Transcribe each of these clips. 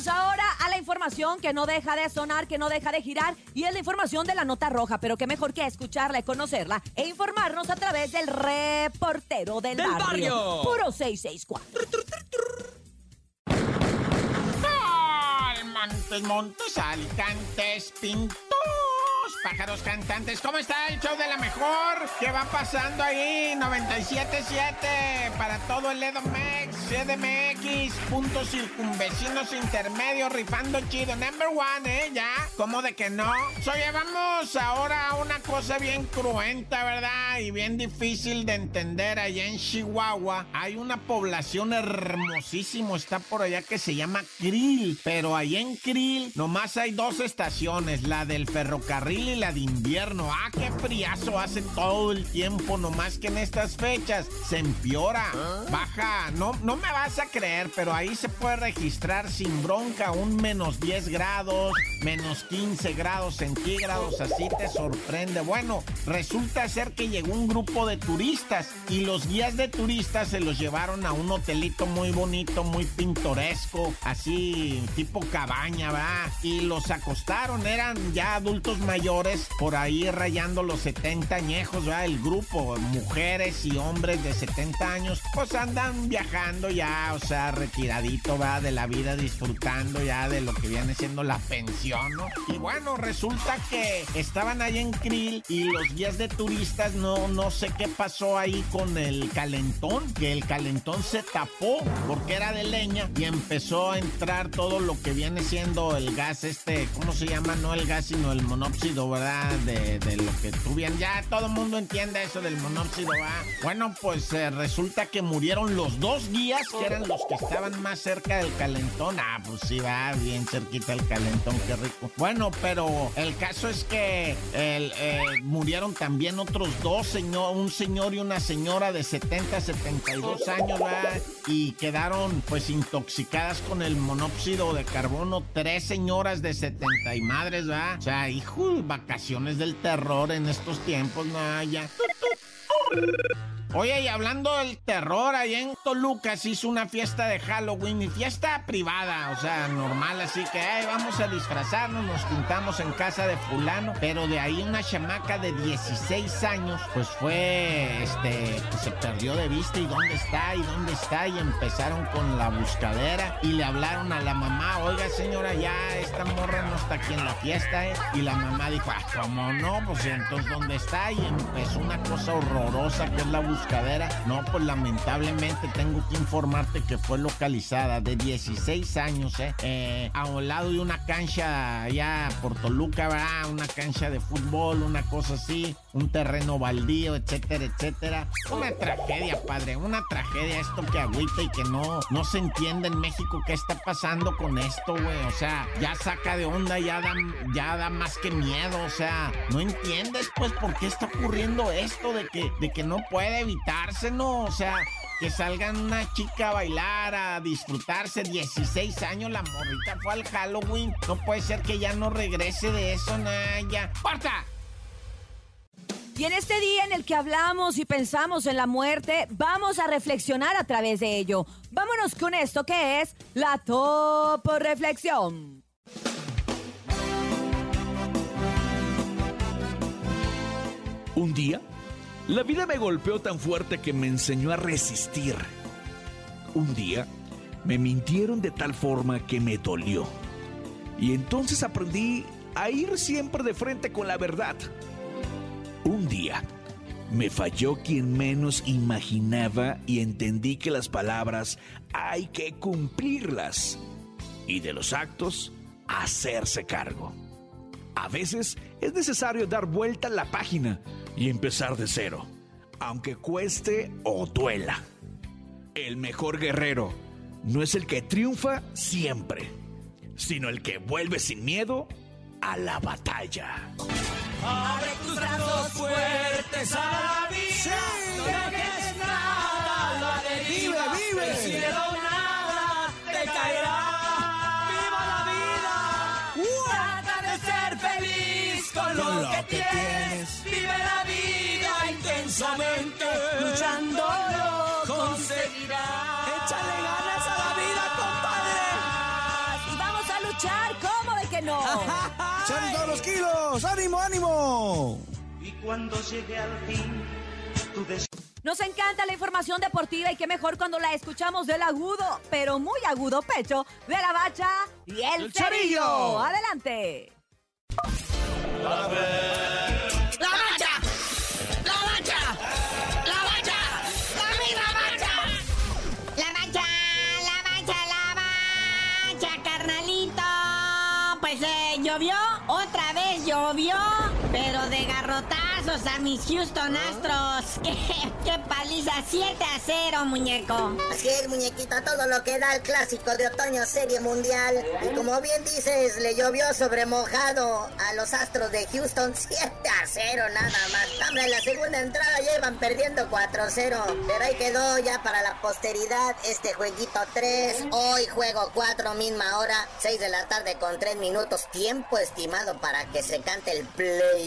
Vámonos ahora a la información que no deja de sonar, que no deja de girar, y es la información de la nota roja, pero qué mejor que escucharla y conocerla e informarnos a través del reportero del, Del barrio. Puro 664. Montes, montes, alicantes, pintos, pájaros cantantes. ¿Cómo está el show de la mejor? ¿Qué va pasando ahí? 97.7 para todo el Edomex, CDMX, puntos circunvecinos intermedios, rifando chido. Number one, ¿eh? Ya, ¿cómo de que no? Oye, vamos ahora a una cosa bien cruenta, ¿verdad? Y bien difícil de entender. Allá en Chihuahua hay una población hermosísimo, está por allá que se llama Krill. Pero allá en Krill nomás hay dos estaciones, la del ferrocarril y la de invierno. Ah, qué friazo hace todo el tiempo, nomás que en estas fechas se empeora. Baja, no, no me vas a creer, pero ahí se puede registrar sin bronca un menos 10 grados, menos 15 grados centígrados, así te sorprende. Bueno, resulta ser que llegó un grupo de turistas y los guías de turistas se los llevaron a un hotelito muy bonito, muy pintoresco, así tipo cabaña, va. Y los acostaron, eran ya adultos mayores, por ahí rayando los 70 añejos, va. El grupo, mujeres y hombres de 70 años, pues andan viajando ya, o sea, retiradito, va, de la vida, disfrutando ya de lo que viene siendo la pensión, ¿no? Y bueno, resulta que estaban ahí en Krill y los guías de turistas no, no sé qué pasó ahí con el calentón, que el calentón se tapó porque era de leña y empezó a entrar todo lo que viene siendo el gas este, ¿cómo se llama? No el gas, sino el monóxido, ¿verdad? De, lo que tú bien, ya todo el mundo entiende eso del monóxido, ¿va? Bueno, pues eh, resulta que murieron los dos guías, que eran los que estaban más cerca del calentón. Ah, pues sí, va bien cerquita el calentón, qué rico. Bueno, pero el caso es que el, eh, murieron también otros dos, señor, un señor y una señora de 70, 72 años, ¿va? Y quedaron pues intoxicadas con el monóxido de carbono. Tres señoras de 70 y madres, ¿va? O sea, hijo, vacaciones del terror en estos tiempos, no, ya. Oye, y hablando del terror, allá en Toluca se hizo una fiesta de Halloween y fiesta privada, o sea, normal, así que vamos a disfrazarnos, nos juntamos en casa de fulano, pero de ahí una chamaca de 16 años, pues fue, este, se perdió de vista y dónde está y dónde está y empezaron con la buscadera y le hablaron a la mamá, oiga señora, ya esta morra no está aquí en la fiesta, ¿eh? Y la mamá dijo, ah, ¿cómo no? Pues entonces, ¿dónde está? Y empezó una cosa horrorosa que es la buscadera. No, pues lamentablemente tengo que informarte que fue localizada de 16 años, ¿eh? Eh, a un lado de una cancha allá por Toluca, ¿verdad? Una cancha de fútbol, una cosa así, un terreno baldío, etcétera, etcétera. Una tragedia, padre, una tragedia esto que agüita y que no, no se entiende en México qué está pasando con esto, güey. O sea, ya saca de onda, ya da, ya da más que miedo, o sea, no entiendes pues por qué está ocurriendo esto de que, de que no puede evitarse, ¿no? O sea, que salgan una chica a bailar, a disfrutarse, 16 años, la morrita fue al Halloween. No puede ser que ya no regrese de eso, Naya. ¡Corta! Y en este día en el que hablamos y pensamos en la muerte, vamos a reflexionar a través de ello. Vámonos con esto que es la Topo Reflexión. Un día, la vida me golpeó tan fuerte que me enseñó a resistir. Un día, me mintieron de tal forma que me dolió. Y entonces aprendí a ir siempre de frente con la verdad. Me falló quien menos imaginaba y entendí que las palabras hay que cumplirlas. Y de los actos, hacerse cargo. A veces es necesario dar vuelta a la página y empezar de cero, aunque cueste o duela. El mejor guerrero no es el que triunfa siempre, sino el que vuelve sin miedo a la batalla. Abre tus brazos fuertes a la vida. No dejes nada, la deriva. Vive, vive. El cielo nada te caerá. Viva la vida. Trata de ser feliz con lo, Con lo que, que tienes. Vive la vida intensamente. Luchando lo conseguirás. Échale ganas a la vida, compadre. Y vamos bueno! ¡Salen todos los kilos! ¡Ánimo, ánimo! Y cuando llegue al fin tu des- Nos encanta la información deportiva y qué mejor cuando la escuchamos del agudo, pero muy agudo pecho de la bacha y el, El cerillo. Adelante. ¡La bacha! ¡La bacha! ¡La bacha! ¡Dame la bacha! La bacha, la bacha, la bacha, carnalito. Pues eh, llovió, llovió, pero de garrotazos a mis Houston Astros. ¡Qué, qué paliza! 7 a 0, muñeco. Así es, muñequito, todo lo que da el clásico de otoño Serie Mundial. Y como bien dices, le llovió sobre mojado a los Astros de Houston 7 a 0 nada más. Hombre, en la segunda entrada ya iban perdiendo 4 a 0. Pero ahí quedó ya para la posteridad este jueguito 3. Hoy juego 4, misma hora, 6 de la tarde con 3 minutos. Tiempo estimado para que se cante el play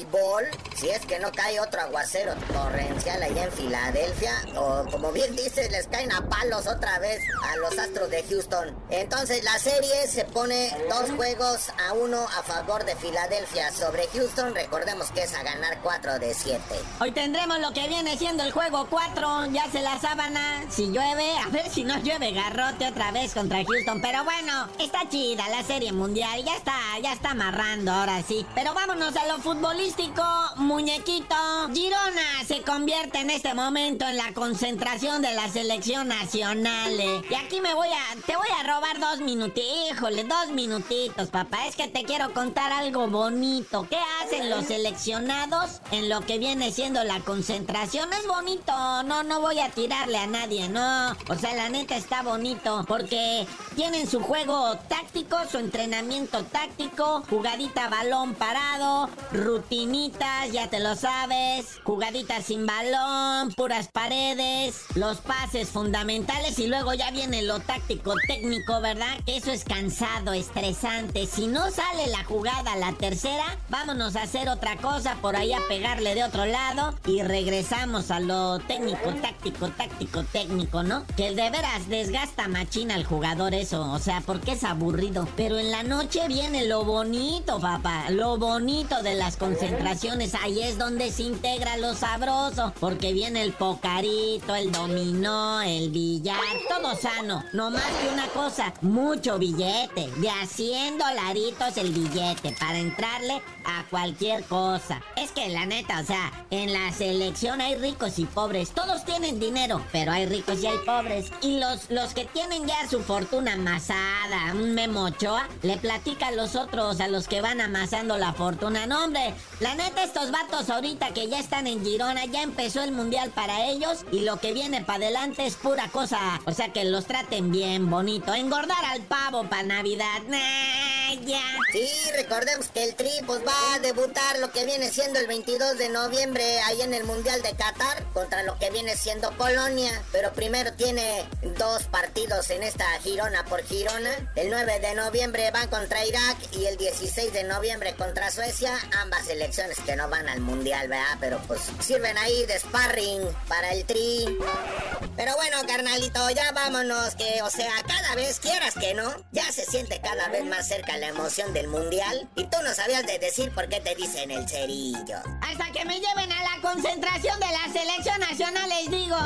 Si es que no cae otro aguacero torrencial allá en Filadelfia. O como bien dices, les caen a palos otra vez a los Astros de Houston. Entonces la serie se pone dos juegos a uno a favor de Filadelfia sobre Houston. Recordemos que es a ganar 4 de 7. Hoy tendremos lo que viene siendo el juego 4. Ya se la sábana. Si llueve, a ver si no llueve garrote otra vez contra Houston. Pero bueno, está chida la serie mundial. Ya está, ya está amarrando ahora sí. Pero vámonos a lo muñequito. Girona se convierte en este momento en la concentración de la selección nacional. eh. Y aquí me voy a, te voy a robar dos minutitos. Híjole, dos minutitos, papá. Es que te quiero contar algo bonito. ¿Qué hacen los seleccionados en lo que viene siendo la concentración? Es bonito. No, no voy a tirarle a nadie, no. O sea, la neta está bonito porque tienen su juego táctico, su entrenamiento táctico, jugadita balón parado, ya te lo sabes, jugaditas sin balón, puras paredes, los pases fundamentales y luego ya viene lo táctico técnico, ¿verdad? Que eso es cansado, estresante. Si no sale la jugada la tercera, vámonos a hacer otra cosa, por ahí a pegarle de otro lado y regresamos a lo técnico, táctico, táctico, técnico, ¿no? Que de veras desgasta machina al jugador eso, o sea, porque es aburrido. Pero en la noche viene lo bonito, papá, lo bonito de las concentraciones. Ahí es donde se integra lo sabroso, porque viene el pocarito, el dominó, el billar, todo sano. No más que una cosa, mucho billete, de a 100 dolaritos el billete para entrarle a cualquier cosa. Es que la neta, o sea, en la selección hay ricos y pobres. Todos tienen dinero, pero hay ricos y hay pobres. Y los, los que tienen ya su fortuna amasada, un Memo Ochoa, le platica a los otros, a los que van amasando la fortuna. No, hombre, la neta, estos vatos ahorita que ya están en Girona, ya empezó el mundial para ellos y lo que viene para adelante es pura cosa. O sea, que los traten bien, bonito. Engordar al pavo para Navidad. Ya. Sí, recordemos que el Tri pues, va a debutar lo que viene siendo el 22 de noviembre ahí en el Mundial de Qatar contra lo que viene siendo Polonia. Pero primero tiene dos partidos en esta Girona por Girona. El 9 de noviembre van contra Irak y el 16 de noviembre contra Suecia. Ambas selecciones que no van al Mundial, ¿verdad? Pero pues sirven ahí de sparring para el Tri. Pero bueno, carnalito, ya vámonos, que, o sea, cada vez quieras que no, ya se siente cada vez más cerca la emoción del mundial. Y tú no sabías de decir por qué te dicen el cerillo. Hasta que me lleven a la concentración de la selección nacional, les digo.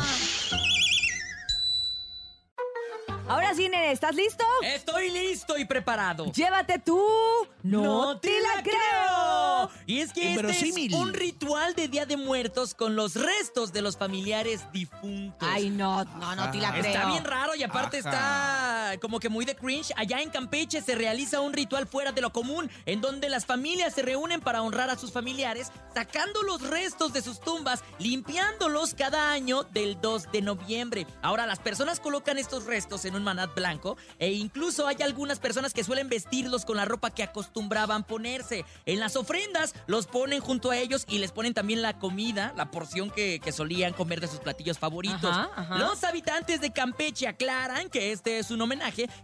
Ahora sí, nene, ¿estás listo? Estoy listo y preparado. Llévate tú. No, te la creo. Y es que este es un ritual de Día de Muertos con los restos de los familiares difuntos. Ay, no, no, no te la creo. Está bien raro y aparte está como que muy de cringe. Allá en Campeche se realiza un ritual fuera de lo común, en donde las familias se reúnen para honrar a sus familiares, sacando los restos de sus tumbas, limpiándolos cada año del 2 de noviembre. Ahora las personas colocan estos restos en un manat blanco e incluso hay algunas personas que suelen vestirlos con la ropa que acostumbraban ponerse. En las ofrendas los ponen junto a ellos y les ponen también la comida, la porción que, que solían comer de sus platillos favoritos. Ajá, ajá. Los habitantes de Campeche aclaran que este es un homenaje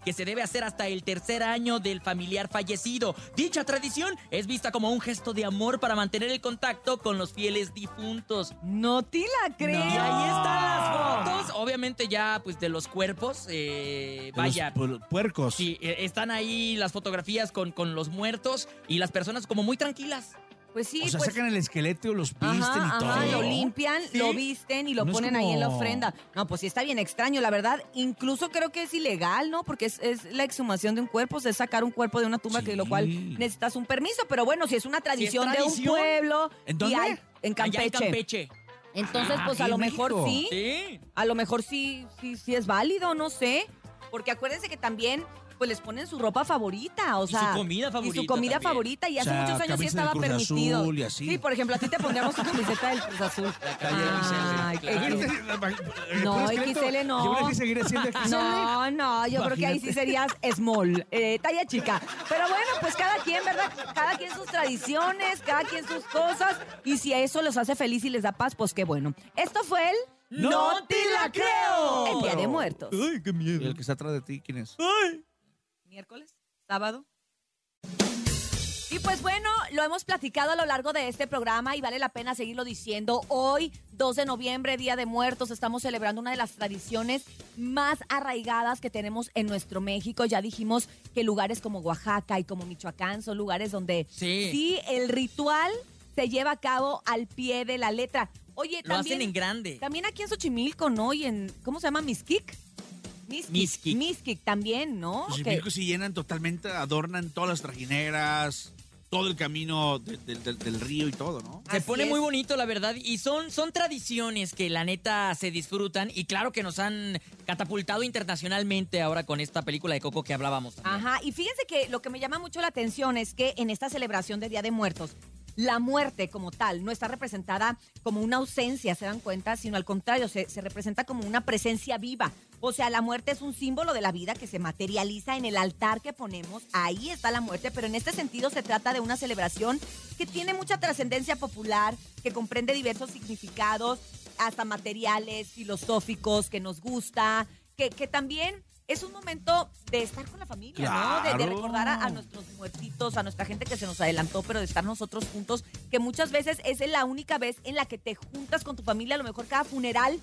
que se debe hacer hasta el tercer año del familiar fallecido. Dicha tradición es vista como un gesto de amor para mantener el contacto con los fieles difuntos. No te la creo. Y ahí están las fotos, obviamente ya pues de los cuerpos, eh, De vaya. los pu- puercos. Sí, eh, están ahí las fotografías con, con los muertos y las personas como muy tranquilas. Pues sí, o sea, pues. sacan el esqueleto, los visten Ajá, y todo. ajá, lo limpian, Sí. lo visten y lo No ponen ahí en la como- ofrenda. No, pues sí está bien extraño, la verdad. Incluso creo que es ilegal, ¿no? Porque es, es la exhumación de un cuerpo, es sacar un cuerpo de una tumba, que lo cual Sí. necesitas un permiso. Pero bueno, si es una tradición, de un pueblo. ¿En y dónde? hay- en Campeche. Allá en Campeche. Entonces, Ah, pues a lo mejor sí. Sí. A lo mejor sí, sí, sí es válido, no sé. Porque acuérdense que también pues les ponen su ropa favorita, o Y su sea, comida y favorita su comida también. favorita y O hace sea, muchos años sí estaba Cruz permitido. Azul y así. Sí, por ejemplo, a ti te pondríamos tu camiseta del Cruz Azul. Claro. qué- ¿El No? XL no. Que seguiré siendo XL. No, no, yo creo que ahí sí Imagínate. serías small, eh, talla chica. Pero bueno, pues cada quien, ¿verdad? Cada quien sus tradiciones, cada quien sus cosas. Y si a eso los hace feliz y les da paz, pues qué bueno. Esto fue el... ¡No te la creo! El Día de Muertos. Ay, qué ¿Y miedo. el que está atrás de ti, quién es? miércoles, sábado. Y pues bueno, lo hemos platicado a lo largo de este programa y vale la pena seguirlo diciendo. Hoy, 2 de noviembre, Día de Muertos, estamos celebrando una de las tradiciones más arraigadas que tenemos en nuestro México. Ya dijimos que lugares como Oaxaca y como Michoacán son lugares donde Sí. el ritual se lleva a cabo al pie de la letra. Oye, Lo también, hacen en grande. también aquí en Xochimilco, ¿no? Y en, ¿cómo se llama? Mixquic. Mixquic. Mixquic también, ¿no? Xochimilcos se llenan totalmente, adornan todas las trajineras, todo el camino de- de- del- del río y todo, ¿no? Se Así pone es. muy bonito, la verdad, y son, son tradiciones que la neta se disfrutan y claro que nos han catapultado internacionalmente ahora con esta película de Coco que hablábamos. también. Ajá, y fíjense que lo que me llama mucho la atención es que en esta celebración de Día de Muertos, la muerte como tal no está representada como una ausencia, ¿se dan cuenta? Sino al contrario, se, se representa como una presencia viva. O sea, la muerte es un símbolo de la vida que se materializa en el altar que ponemos. Ahí está la muerte, pero en este sentido se trata de una celebración que tiene mucha trascendencia popular, que comprende diversos significados, hasta materiales, filosóficos, que nos gusta, que, que también es un momento de estar con la familia, ¿no? De- recordar a, a nuestros muertitos, a nuestra gente que se nos adelantó, pero de estar nosotros juntos, que muchas veces es la única vez en la que te juntas con tu familia, a lo mejor cada funeral.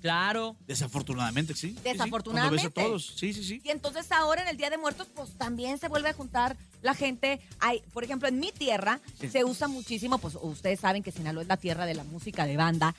Claro. Desafortunadamente, sí. Sí, sí, Desafortunadamente. Cuando ves a todos, sí, sí, sí. Y entonces ahora en el Día de Muertos, pues también se vuelve a juntar la gente. Hay, por ejemplo, en mi tierra Sí. se usa muchísimo, pues ustedes saben que Sinaloa es la tierra de la música de banda.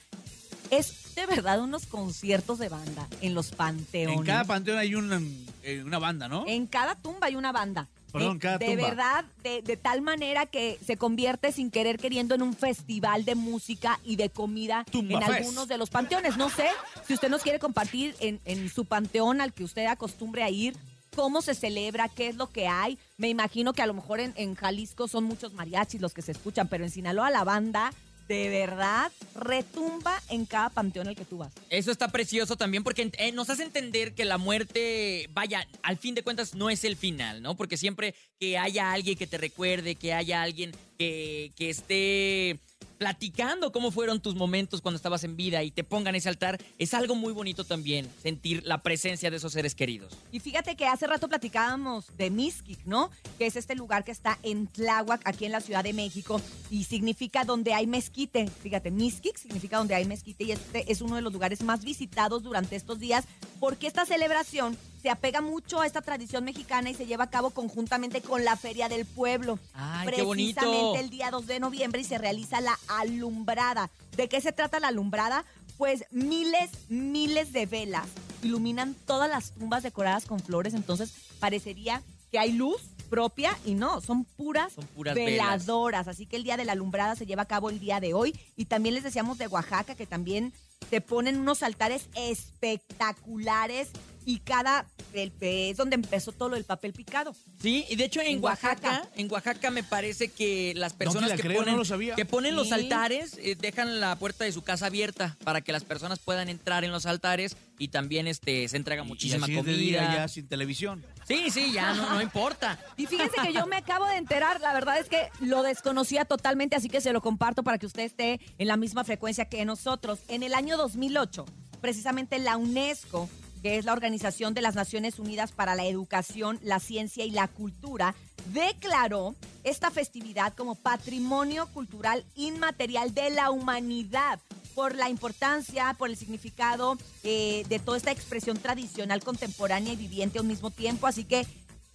Es de verdad unos conciertos de banda en los panteones. En cada panteón hay una, eh, una banda, ¿no? En cada tumba hay una banda. Perdón, Eh, cada de tumba. verdad, de, de tal manera que se convierte sin querer queriendo en un festival de música y de comida Tumba en Fest. algunos de los panteones. No sé si usted nos quiere compartir en, en su panteón al que usted acostumbre a ir. ¿Cómo se celebra? ¿Qué es lo que hay? Me imagino que a lo mejor en, en Jalisco son muchos mariachis los que se escuchan, pero en Sinaloa la banda de verdad retumba en cada panteón al que tú vas. Eso está precioso también porque eh, nos hace entender que la muerte, vaya, al fin de cuentas no es el final, ¿no? Porque siempre que haya alguien que te recuerde, que haya alguien que, que esté platicando cómo fueron tus momentos cuando estabas en vida y te pongan ese altar, es algo muy bonito también, sentir la presencia de esos seres queridos. Y fíjate que hace rato platicábamos de Mixquic, ¿no? Que es este lugar que está en Tláhuac, aquí en la Ciudad de México, y significa donde hay mezquite. Fíjate, Mixquic significa donde hay mezquite, y este es uno de los lugares más visitados durante estos días, porque esta celebración se apega mucho a esta tradición mexicana y se lleva a cabo conjuntamente con la Feria del Pueblo. ¡Ay, qué bonito! Precisamente el día 2 de noviembre y se realiza la alumbrada. ¿De qué se trata la alumbrada? Pues miles, miles de velas iluminan todas las tumbas decoradas con flores, entonces parecería que hay luz propia y no, son puras, Son puras velas. veladoras. Así que el día de la alumbrada se lleva a cabo el día de hoy y también les decíamos de Oaxaca que también te ponen unos altares espectaculares y cada el- es donde empezó todo lo del papel picado. Sí, y de hecho en, En Oaxaca, Oaxaca. en Oaxaca me parece que las personas la que, creo, ponen, no lo sabía. que ponen los altares eh, dejan la puerta de su casa abierta para que las personas puedan entrar en los altares y también este se entrega muchísima y así es de día comida. ya sin televisión. Sí, sí, ya no, no importa. Y fíjense que yo me acabo de enterar, la verdad es que lo desconocía totalmente, así que se lo comparto para que usted esté en la misma frecuencia que nosotros. En el año 2008, precisamente la UNESCO, que es la Organización de las Naciones Unidas para la Educación, la Ciencia y la Cultura, declaró esta festividad como patrimonio cultural inmaterial de la humanidad. por la importancia, por el significado eh, de toda esta expresión tradicional, contemporánea y viviente al mismo tiempo. Así que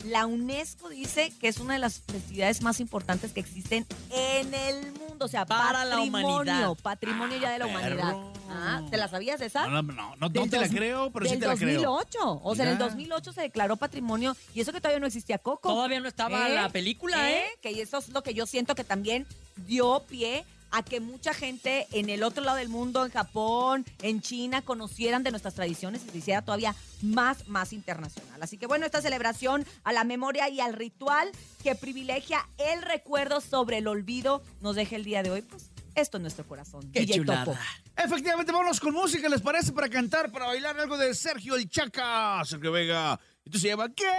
la UNESCO dice que es una de las festividades más importantes que existen en el mundo. O sea, Para la patrimonio, humanidad. Patrimonio ya de la Ah, humanidad. perro. Ah, ¿Te la sabías esa? No, no, no, no, te la creo, pero sí te la creo. 2008. O sea, en el Mira. 2008 se declaró patrimonio y eso que todavía no existía Coco. Todavía no estaba ¿Eh? la película, ¿eh? Que eso es lo que yo siento que también dio pie a que mucha gente en el otro lado del mundo, en Japón, en China, conocieran de nuestras tradiciones y se hiciera todavía más, más internacional. Así que bueno, esta celebración a la memoria y al ritual que privilegia el recuerdo sobre el olvido nos deja el día de hoy, pues esto en nuestro corazón. Qué DJ chulada. Topo. Efectivamente, vámonos con música, ¿les parece? Para cantar, para bailar algo de Sergio el Chaca, Sergio Vega. Esto se llama ¿Quién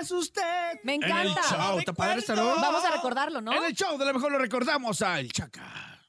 es usted? Me En el encanta. show, ¿está padre esta, no? Vamos a recordarlo, ¿no? En el show de lo mejor lo recordamos a El Chaca.